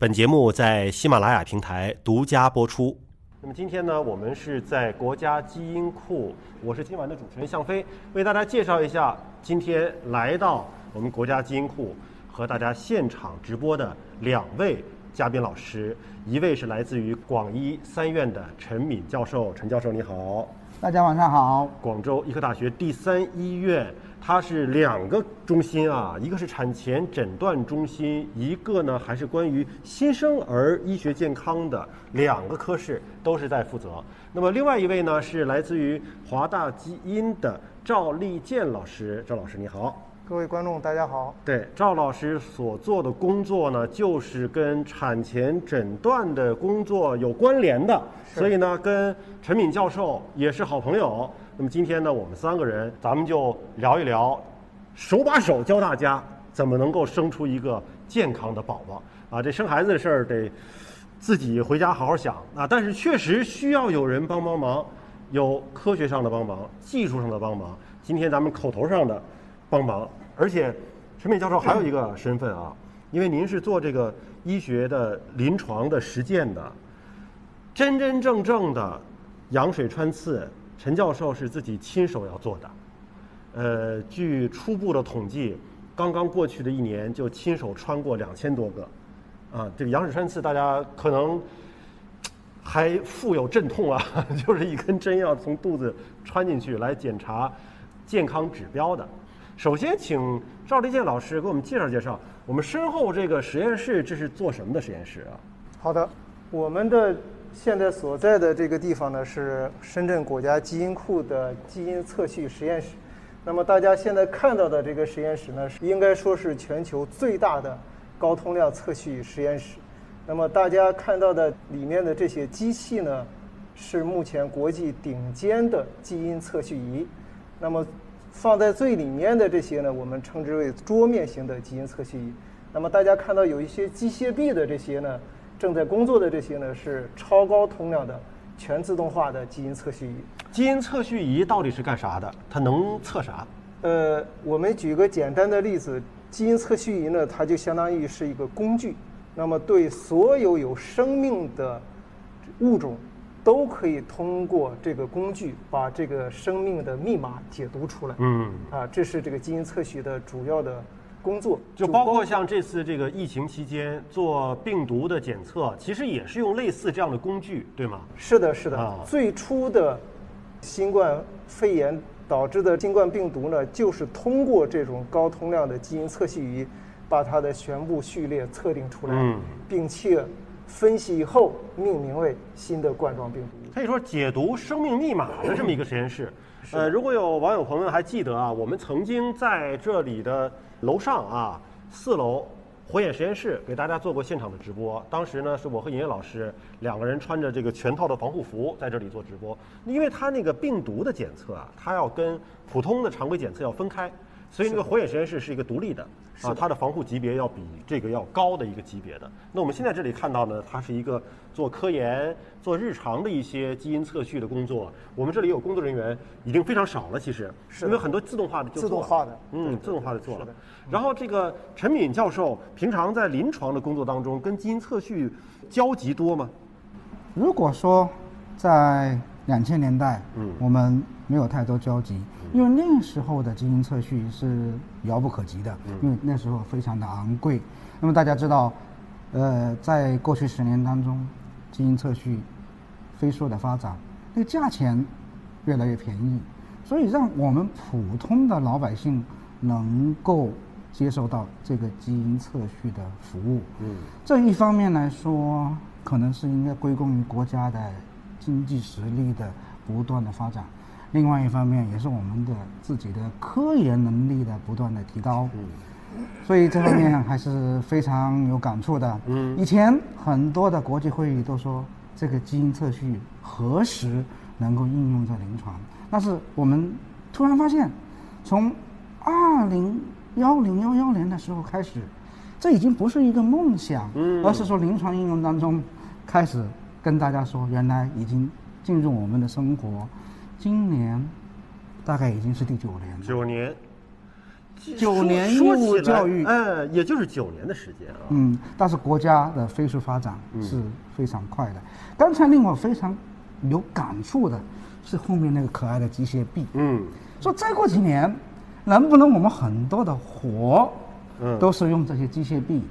本节目在喜马拉雅平台独家播出。那么今天呢，我们是在国家基因库，我是今晚的主持人向飞，为大家介绍一下今天来到我们国家基因库和大家现场直播的两位嘉宾老师，一位是来自于广医三院的陈敏教授，陈教授你好。大家晚上好。广州医科大学第三医院，它是两个中心啊，一个是产前诊断中心，一个呢还是关于新生儿医学健康的两个科室都是在负责。那么另外一位呢是来自于华大基因的赵立健老师，赵老师你好。各位观众大家好。对，赵老师所做的工作呢，就是跟产前诊断的工作有关联的，所以呢，跟陈敏教授也是好朋友。那么今天呢，我们三个人，咱们就聊一聊，手把手教大家怎么能够生出一个健康的宝宝啊！这生孩子的事儿得自己回家好好想啊，但是确实需要有人帮帮忙，有科学上的帮忙，技术上的帮忙。今天咱们口头上的帮忙。而且，陈敏教授还有一个身份啊，因为您是做这个医学的临床的实践的，真真正正的羊水穿刺，陈教授是自己亲手要做的。呃，据初步的统计，刚刚过去的一年就亲手穿过两千多个。啊，这个羊水穿刺大家可能还富有阵痛啊，就是一根针要从肚子穿进去来检查健康指标的。首先，请赵立健老师给我们介绍介绍，我们身后这个实验室这是做什么的实验室啊？好的，我们的现在所在的这个地方呢是深圳国家基因库的基因测序实验室。那么大家现在看到的这个实验室呢，是应该说是全球最大的高通量测序实验室。那么大家看到的里面的这些机器呢，是目前国际顶尖的基因测序仪。那么放在最里面的这些呢，我们称之为桌面型的基因测序仪。那么大家看到有一些机械臂的这些呢，正在工作的这些呢，是超高通量的全自动化的基因测序仪。基因测序仪到底是干啥的？它能测啥？呃，我们举个简单的例子，基因测序仪呢，它就相当于是一个工具，那么对所有有生命的物种。都可以通过这个工具把这个生命的密码解读出来。嗯，啊，这是这个基因测序的主要的工作。就包括像这次这个疫情期间做病毒的检测，其实也是用类似这样的工具，对吗？是的，是的。最初的新冠肺炎导致的新冠病毒呢，就是通过这种高通量的基因测序仪，把它的全部序列测定出来，嗯并且。分析以后命名为新的冠状病毒，可以说解读生命密码的这么一个实验室。呃，如果有网友朋友们还记得啊，我们曾经在这里的楼上啊四楼火眼实验室给大家做过现场的直播。当时呢，是我和尹烨老师两个人穿着这个全套的防护服在这里做直播，因为他那个病毒的检测啊，他要跟普通的常规检测要分开。所以那个火眼实验室是一个独立的，啊，它的防护级别要比这个要高的一个级别的。那我们现在这里看到呢，它是一个做科研、做日常的一些基因测序的工作。我们这里有工作人员已经非常少了，其实，因为很多自动化的就自动化的，嗯，自动化的做了。然后这个陈敏教授平常在临床的工作当中跟基因测序交集多吗？如果说在两千年代，嗯，我们没有太多交集。因为那时候的基因测序是遥不可及的，因为那时候非常的昂贵。那么大家知道，呃，在过去十年当中，基因测序飞速的发展，那个价钱越来越便宜，所以让我们普通的老百姓能够接受到这个基因测序的服务。嗯，这一方面来说，可能是应该归功于国家的经济实力的不断的发展。另外一方面，也是我们的自己的科研能力的不断的提高，所以这方面还是非常有感触的。嗯，以前很多的国际会议都说这个基因测序何时能够应用在临床，但是我们突然发现，从二零幺零幺幺年的时候开始，这已经不是一个梦想，而是说临床应用当中开始跟大家说，原来已经进入我们的生活。今年大概已经是第九年了。九年，九年义务教育，呃，也就是九年的时间啊。嗯，但是国家的飞速发展是非常快的。刚才令我非常有感触的是后面那个可爱的机械臂，嗯，说再过几年，能不能我们很多的活，嗯都是用这些机械臂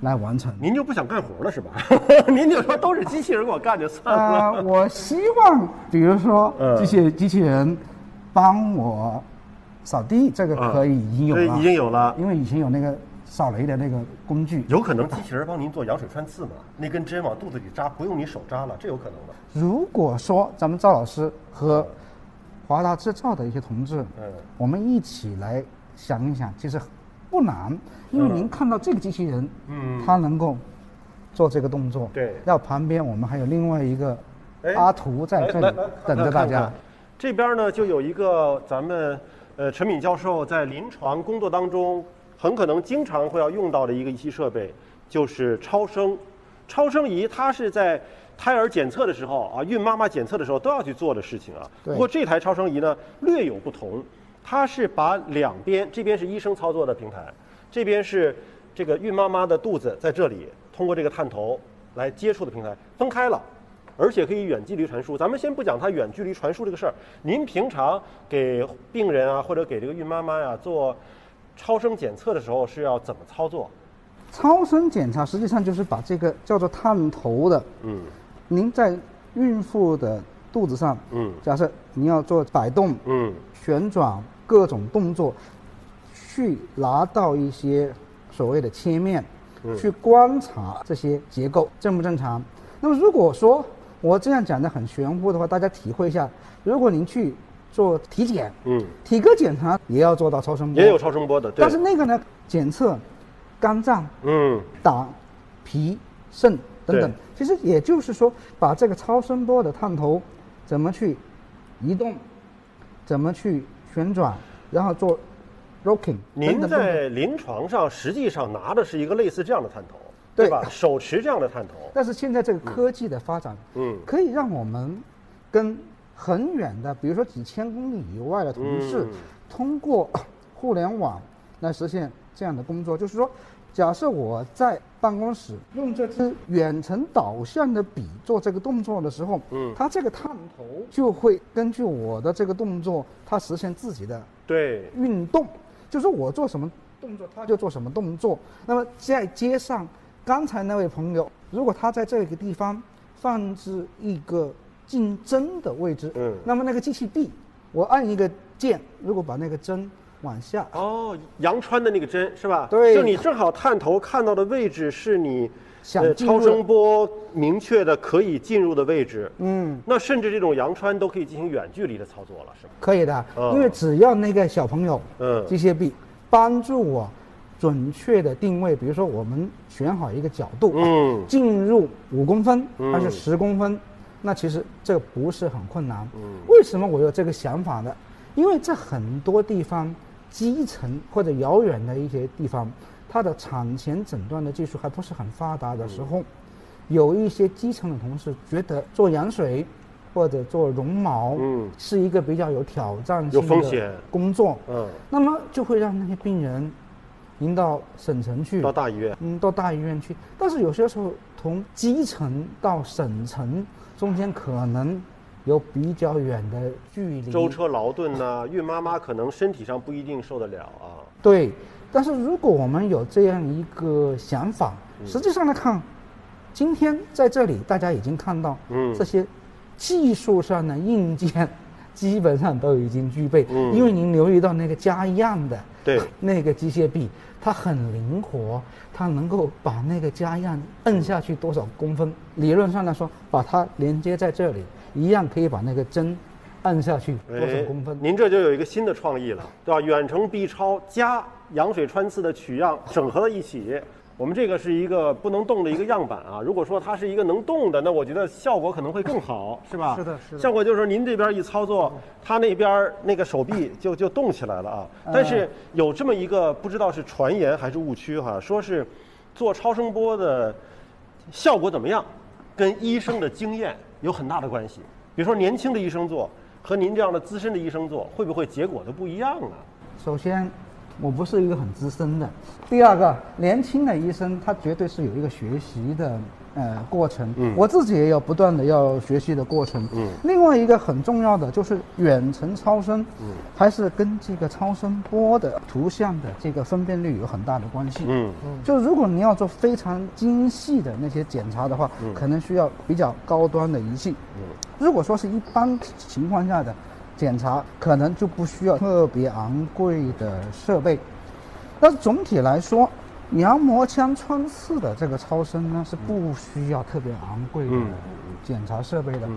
来完成？您就不想干活了是吧？您就说都是机器人给我干就算了。呃，我希望，比如说嗯机械机器人帮我扫地，这个可以已经有对了，已经有了。因为以前有那个扫雷的那个工具。有可能机器人帮您做羊水穿刺嘛？那根针往肚子里扎，不用你手扎了，这有可能的。如果说咱们赵老师和华大制造的一些同志，嗯我们一起来想一想，其实不难，因为您看到这个机器人，嗯它能够做这个动作，对要旁边我们还有另外一个哎阿图在这里等着大家。这边呢，就有一个咱们呃陈敏教授在临床工作当中很可能经常会要用到的一个仪器设备，就是超声。超声仪它是在胎儿检测的时候啊，孕妈妈检测的时候都要去做的事情啊。不过这台超声仪呢略有不同，它是把两边这边是医生操作的平台，这边是这个孕妈妈的肚子在这里通过这个探头来接触的平台分开了。而且可以远距离传输。咱们先不讲它远距离传输这个事儿，您平常给病人啊，或者给这个孕妈妈呀、做超声检测的时候是要怎么操作？超声检查实际上就是把这个叫做探头的，嗯您在孕妇的肚子上，嗯假设您要做摆动、嗯旋转各种动作，去拿到一些所谓的切面，嗯。去观察这些结构正不正常。那么如果说我这样讲的很玄乎的话，大家体会一下，如果您去做体检，嗯，体格检查也要做到超声波，也有超声波的，对。但是那个呢，检测肝脏、嗯。胆、脾、肾等等。其实也就是说，把这个超声波的探头怎么去移动，怎么去旋转，然后做 rocking 您。在临床上实际上拿的是一个类似这样的探头，对吧？手持这样的探头，但是现在这个科技的发展，嗯可以让我们跟很远的，比如说几千公里以外的同事，嗯通过 互联网来实现这样的工作。就是说，假设我在办公室用这支远程导向的笔做这个动作的时候，嗯。它这个探头就会根据我的这个动作，它实现自己的对，运动，就是我做什么动作，它就做什么动作。那么再接上刚才那位朋友，如果他在这个地方放置一个进针的位置，嗯。那么那个机器臂，我按一个键，如果把那个针往下，哦，阳穿的那个针是吧？对就你正好探头看到的位置是你想呃超声波明确的可以进入的位置。嗯，那甚至这种阳穿都可以进行远距离的操作了，是吧？可以的，哦因为只要那个小朋友，嗯机械臂帮助我准确的定位，比如说我们选好一个角度，嗯进入五公分嗯还是十公分，那其实这个不是很困难。嗯为什么我有这个想法呢？因为在很多地方，基层或者遥远的一些地方，它的产前诊断的技术还不是很发达的时候，有一些基层的同事觉得做羊水或者做绒毛，嗯。是一个比较有挑战性的风险。工作，嗯，那么就会让那些病人引到省城去，到大医院。嗯，到大医院去。但是有些时候，从基层到省城中间可能有比较远的距离。舟车劳顿呐、孕妈妈可能身体上不一定受得了啊。对，但是如果我们有这样一个想法，嗯实际上来看，今天在这里大家已经看到，嗯这些技术上的硬件基本上都已经具备。嗯因为您留意到那个加样的，对 那个机械臂，它很灵活，它能够把那个加样摁下去多少公分，理论上来说，把它连接在这里，一样可以把那个针按下去多少公分。哎您这就有一个新的创意了，对吧？远程 B 超加羊水穿刺的取样整合到一起。我们这个是一个不能动的一个样板啊。如果说它是一个能动的，那我觉得效果可能会更好，是吧？是的是的效果就是说您这边一操作，它那边那个手臂就就动起来了啊。但是有这么一个不知道是传言还是误区哈，说是做超声波的效果怎么样，跟医生的经验有很大的关系。比如说年轻的医生做和您这样的资深的医生做，会不会结果都不一样呢？首先，我不是一个很资深的。第二个，年轻的医生他绝对是有一个学习的呃过程，嗯我自己也有不断的要学习的过程。嗯另外一个很重要的就是远程超声，嗯还是跟这个超声波的图像的这个分辨率有很大的关系。嗯就如果你要做非常精细的那些检查的话，嗯可能需要比较高端的仪器。嗯如果说是一般情况下的检查，可能就不需要特别昂贵的设备。但是总体来说，羊膜腔穿刺的这个超声呢是不需要特别昂贵的嗯检查设备的。嗯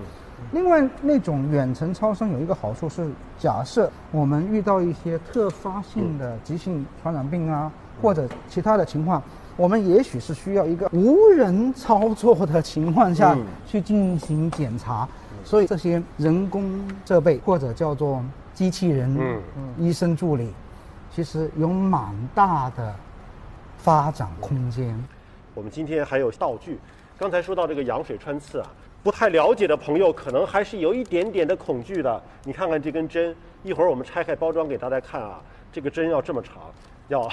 另外，那种远程超声有一个好处是，假设我们遇到一些特发性的急性传染病啊，或者其他的情况，我们也许是需要一个无人操作的情况下嗯去进行检查。所以这些人工设备或者叫做机器人、嗯医生助理，其实有蛮大的发展空间。我们今天还有道具。刚才说到这个羊水穿刺啊，不太了解的朋友可能还是有一点点的恐惧的。你看看这根针，一会儿我们拆开包装给大家看啊，这个针要这么长，要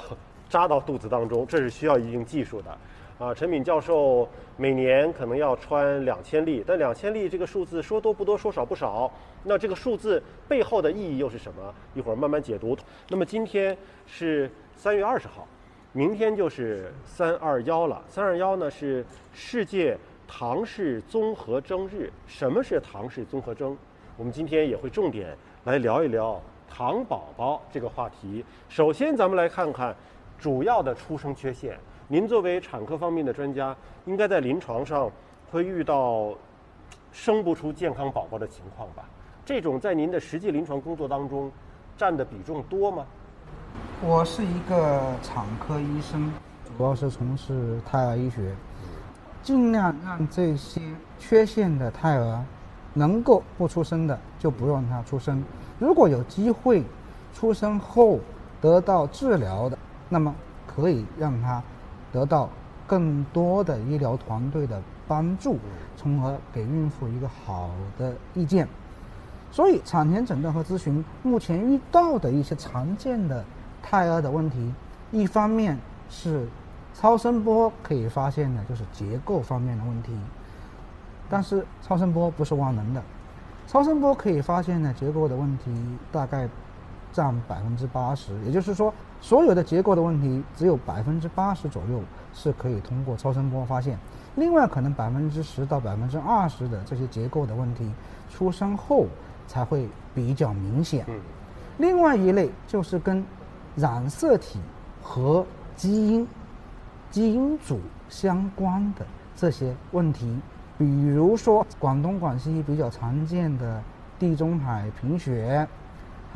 扎到肚子当中，这是需要一定技术的。啊，陈敏教授每年可能要穿两千例，但两千例这个数字说多不多，说少不少。那这个数字背后的意义又是什么？一会儿慢慢解读。那么今天是三月二十号，明天就是三二幺了。三二幺呢是世界唐氏综合征日。什么是唐氏综合征？我们今天也会重点来聊一聊糖宝宝这个话题。首先，咱们来看看主要的出生缺陷。您作为产科方面的专家，应该在临床上会遇到生不出健康宝宝的情况吧？这种在您的实际临床工作当中占的比重多吗？我是一个产科医生，主要是从事胎儿医学，尽量让这些缺陷的胎儿能够不出生的就不让他出生。如果有机会出生后得到治疗的，那么可以让他得到更多的医疗团队的帮助，从而给孕妇一个好的意见。所以，产前诊断和咨询目前遇到的一些常见的胎儿的问题，一方面是超声波可以发现的，就是结构方面的问题。但是超声波不是万能的，超声波可以发现的结构的问题大概占百分之八十，也就是说，所有的结构的问题只有百分之八十左右是可以通过超声波发现，另外可能百分之十到百分之二十的这些结构的问题，出生后才会比较明显。嗯另外一类就是跟染色体和基因、基因组相关的这些问题，比如说广东、广西比较常见的地中海贫血，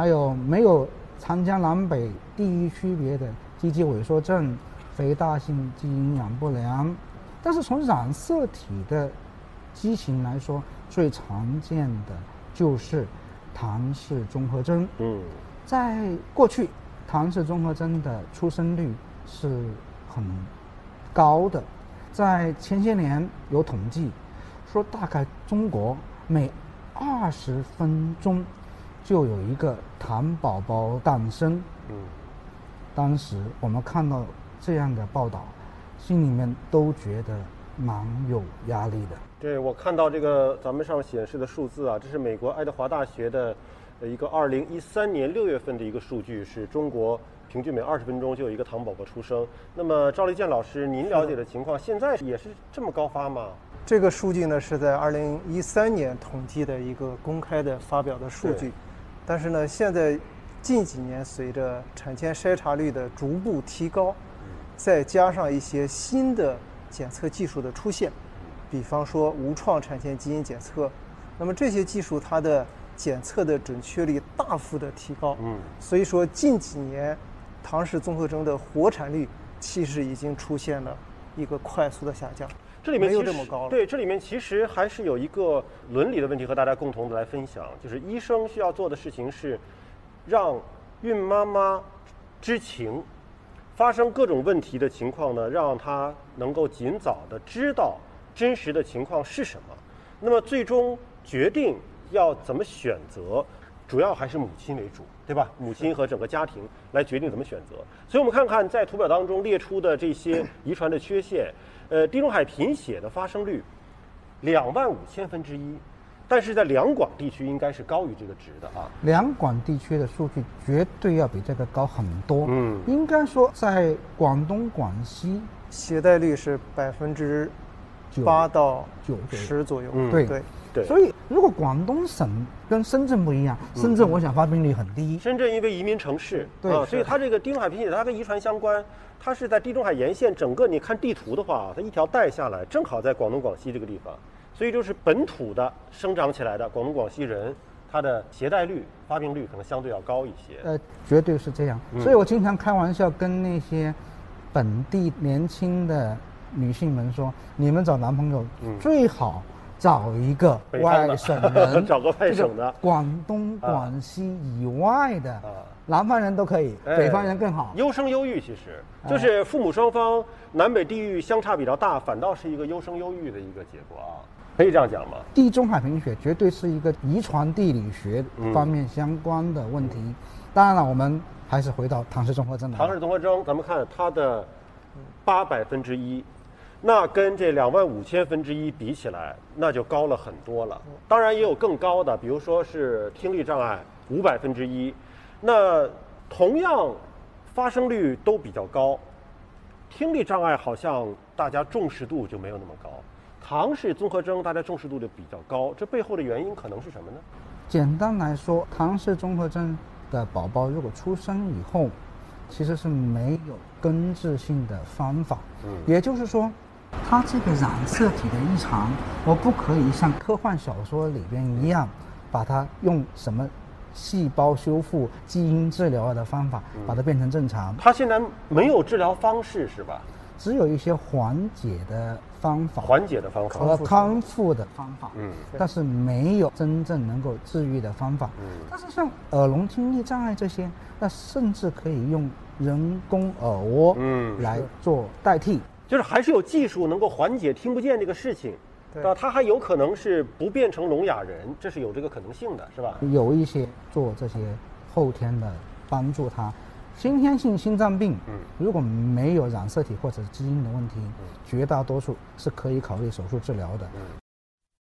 还有没有长江南北地域区别的肌肌萎缩症、肥大性肌营养不良。但是从染色体的畸形来说，最常见的就是唐氏综合征。嗯在过去，唐氏综合征的出生率是很高的，在前些年有统计说，大概中国每二十分钟就有一个糖宝宝诞生。嗯当时我们看到这样的报道，心里面都觉得蛮有压力的。对，我看到这个咱们上显示的数字啊，这是美国爱德华大学的呃一个二零一三年六月份的一个数据，是中国平均每二十分钟就有一个糖宝宝出生。那么赵立健老师，您了解的情况，现在也是这么高发吗？这个数据呢是在二零一三年统计的一个公开的发表的数据，但是呢，现在近几年随着产前筛查率的逐步提高，再加上一些新的检测技术的出现，比方说无创产前基因检测，那么这些技术它的检测的准确率大幅的提高，嗯所以说近几年唐氏综合征的活产率其实已经出现了一个快速的下降。这里面其实这么高了对，这里面其实还是有一个伦理的问题和大家共同的来分享，就是医生需要做的事情是让孕妈妈知情，发生各种问题的情况呢，让她能够尽早的知道真实的情况是什么。那么最终决定要怎么选择，主要还是母亲为主，对吧？母亲和整个家庭来决定怎么选择。所以我们看看在图表当中列出的这些 遗传的缺陷，呃，地中海贫血的发生率两万五千分之一，但是在两广地区应该是高于这个值的啊。两广地区的数据绝对要比这个高很多。嗯应该说在广东、广西，携带率是百分之八到九十左右。嗯对对，对，所以如果广东省跟深圳不一样，深圳我想发病率很低。深圳因为移民城市啊，对所以它这个地中海贫血它跟遗传相关，它是在地中海沿线整个你看地图的话，它一条带下来，正好在广东、广西这个地方，所以就是本土的生长起来的广东、广西人，它的携带率、发病率可能相对要高一些。呃，绝对是这样。嗯所以我经常开玩笑跟那些本地年轻的女性们说，你们找男朋友嗯最好找一个外省人，找个外省的广东、啊广西以外的啊，南方人都可以，哎北方人更好。优生优育其实哎就是父母双方南北地域相差比较大，反倒是一个优生优育的一个结果啊，可以这样讲吗？地中海贫血绝对是一个遗传地理学嗯方面相关的问题。当然了，我们还是回到唐氏综合征来。唐氏综合征，咱们看它的八百分之一，那跟这两万五千分之一比起来，那就高了很多了。当然也有更高的，比如说是听力障碍五百分之一，那同样发生率都比较高，听力障碍好像大家重视度就没有那么高。唐氏综合征大家重视度就比较高，这背后的原因可能是什么呢？简单来说，唐氏综合征的宝宝如果出生以后，其实是没有根治性的方法。嗯也就是说，它这个染色体的异常，我不可以像科幻小说里边一样，把它用什么细胞修复、基因治疗的方法把它变成正常。它现在没有治疗方式是吧？只有一些缓解的方法。缓解的方法。和康复的方法，嗯但是没有真正能够治愈的方法。嗯但是像耳聋听力障碍这些，那甚至可以用人工耳蜗嗯来做代替。就是还是有技术能够缓解听不见这个事情，对吧？他还有可能是不变成聋哑人，这是有这个可能性的，是吧？有一些做这些后天的帮助他。先天性心脏病，嗯如果没有染色体或者基因的问题，绝大多数是可以考虑手术治疗的。